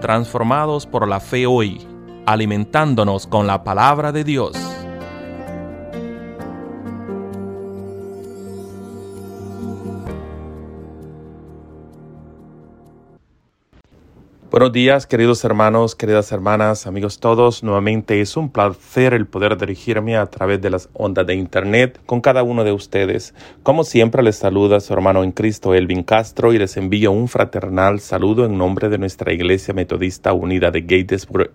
transformados por la fe hoy, alimentándonos con la palabra de Dios. Buenos días, queridos hermanos, queridas hermanas, amigos todos. Nuevamente es un placer el poder dirigirme a través de las ondas de Internet con cada uno de ustedes. Como siempre, les saluda su hermano en Cristo, Elvin Castro, y les envío un fraternal saludo en nombre de nuestra Iglesia Metodista Unida de Gatesburg.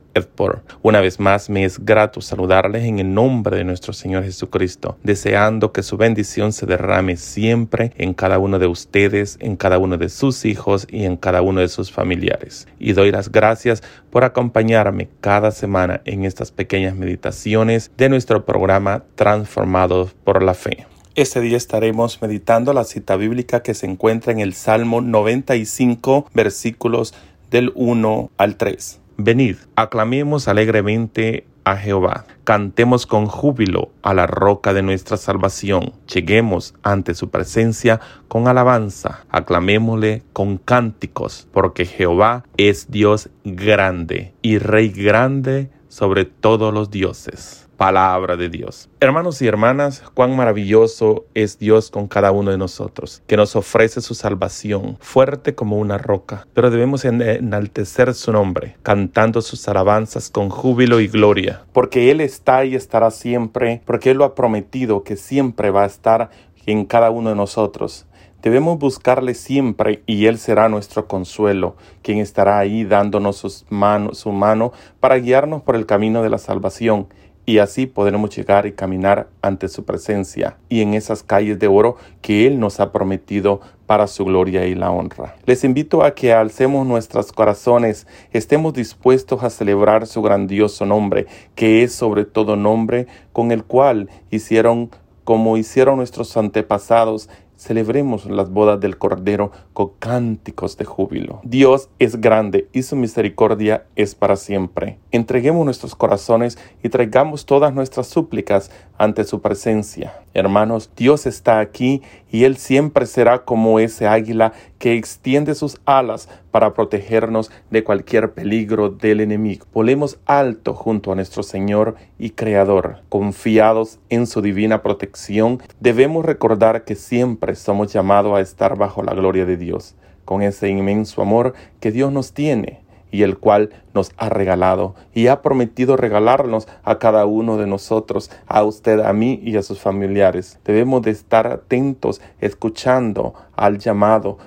Una vez más, me es grato saludarles en el nombre de nuestro Señor Jesucristo, deseando que su bendición se derrame siempre en cada uno de ustedes, en cada uno de sus hijos y en cada uno de sus familiares y doy las gracias por acompañarme cada semana en estas pequeñas meditaciones de nuestro programa Transformados por la Fe. Este día estaremos meditando la cita bíblica que se encuentra en el Salmo 95, versículos del 1 al 3. Venid, aclamemos alegremente a Jehová. Cantemos con júbilo a la roca de nuestra salvación. Lleguemos ante su presencia con alabanza. Aclamémosle con cánticos, porque Jehová es Dios grande y Rey grande sobre todos los dioses palabra de Dios. Hermanos y hermanas, cuán maravilloso es Dios con cada uno de nosotros, que nos ofrece su salvación, fuerte como una roca, pero debemos enaltecer su nombre, cantando sus alabanzas con júbilo y gloria, porque Él está y estará siempre, porque Él lo ha prometido que siempre va a estar en cada uno de nosotros. Debemos buscarle siempre y Él será nuestro consuelo, quien estará ahí dándonos su mano para guiarnos por el camino de la salvación y así podremos llegar y caminar ante su presencia y en esas calles de oro que Él nos ha prometido para su gloria y la honra. Les invito a que alcemos nuestros corazones, estemos dispuestos a celebrar su grandioso nombre, que es sobre todo nombre con el cual hicieron como hicieron nuestros antepasados Celebremos las bodas del Cordero con cánticos de júbilo. Dios es grande y su misericordia es para siempre. Entreguemos nuestros corazones y traigamos todas nuestras súplicas ante su presencia. Hermanos, Dios está aquí y Él siempre será como ese águila que extiende sus alas para protegernos de cualquier peligro del enemigo. Volemos alto junto a nuestro Señor y Creador. Confiados en su divina protección, debemos recordar que siempre somos llamados a estar bajo la gloria de Dios, con ese inmenso amor que Dios nos tiene y el cual nos ha regalado y ha prometido regalarnos a cada uno de nosotros, a usted, a mí y a sus familiares. Debemos de estar atentos, escuchando al llamado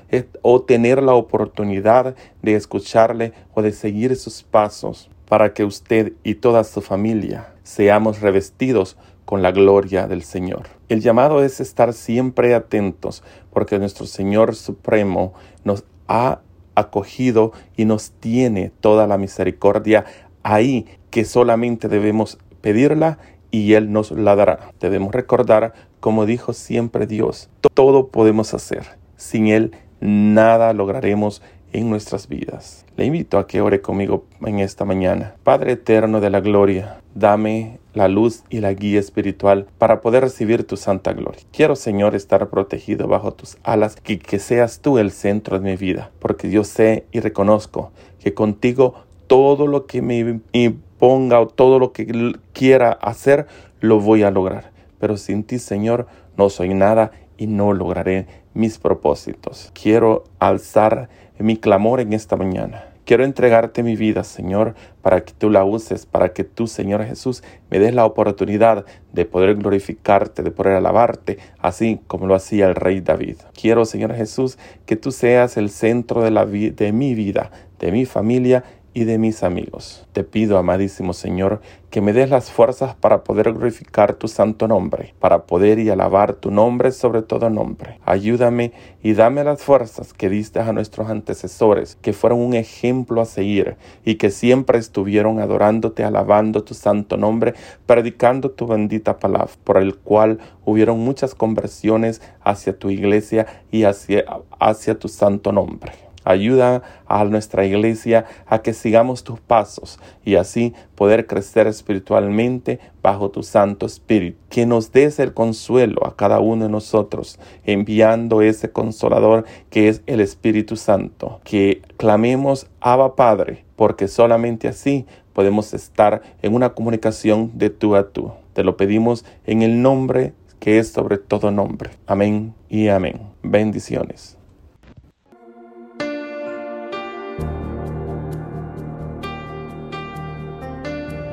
o tener la oportunidad de escucharle o de seguir sus pasos para que usted y toda su familia seamos revestidos con la gloria del Señor. El llamado es estar siempre atentos porque nuestro Señor Supremo nos ha acogido y nos tiene toda la misericordia ahí que solamente debemos pedirla y Él nos la dará. Debemos recordar, como dijo siempre Dios, todo podemos hacer. Sin Él nada lograremos en nuestras vidas. Le invito a que ore conmigo en esta mañana. Padre eterno de la gloria, dame la luz y la guía espiritual para poder recibir tu santa gloria. Quiero, Señor, estar protegido bajo tus alas y que seas tú el centro de mi vida, porque yo sé y reconozco que contigo todo lo que me imponga o todo lo que quiera hacer, lo voy a lograr. Pero sin ti, Señor, no soy nada y no lograré mis propósitos. Quiero alzar mi clamor en esta mañana. Quiero entregarte mi vida, Señor, para que tú la uses, para que tú, Señor Jesús, me des la oportunidad de poder glorificarte, de poder alabarte, así como lo hacía el rey David. Quiero, Señor Jesús, que tú seas el centro de, la de mi vida, de mi familia y de mis amigos. Te pido, amadísimo Señor, que me des las fuerzas para poder glorificar tu santo nombre, para poder y alabar tu nombre sobre todo nombre. Ayúdame y dame las fuerzas que diste a nuestros antecesores, que fueron un ejemplo a seguir y que siempre estuvieron adorándote, alabando tu santo nombre, predicando tu bendita palabra, por el cual hubieron muchas conversiones hacia tu iglesia y hacia, hacia tu santo nombre. Ayuda a nuestra iglesia a que sigamos tus pasos y así poder crecer espiritualmente bajo tu Santo Espíritu. Que nos des el consuelo a cada uno de nosotros, enviando ese consolador que es el Espíritu Santo. Que clamemos, Abba Padre, porque solamente así podemos estar en una comunicación de tú a tú. Te lo pedimos en el nombre que es sobre todo nombre. Amén y amén. Bendiciones.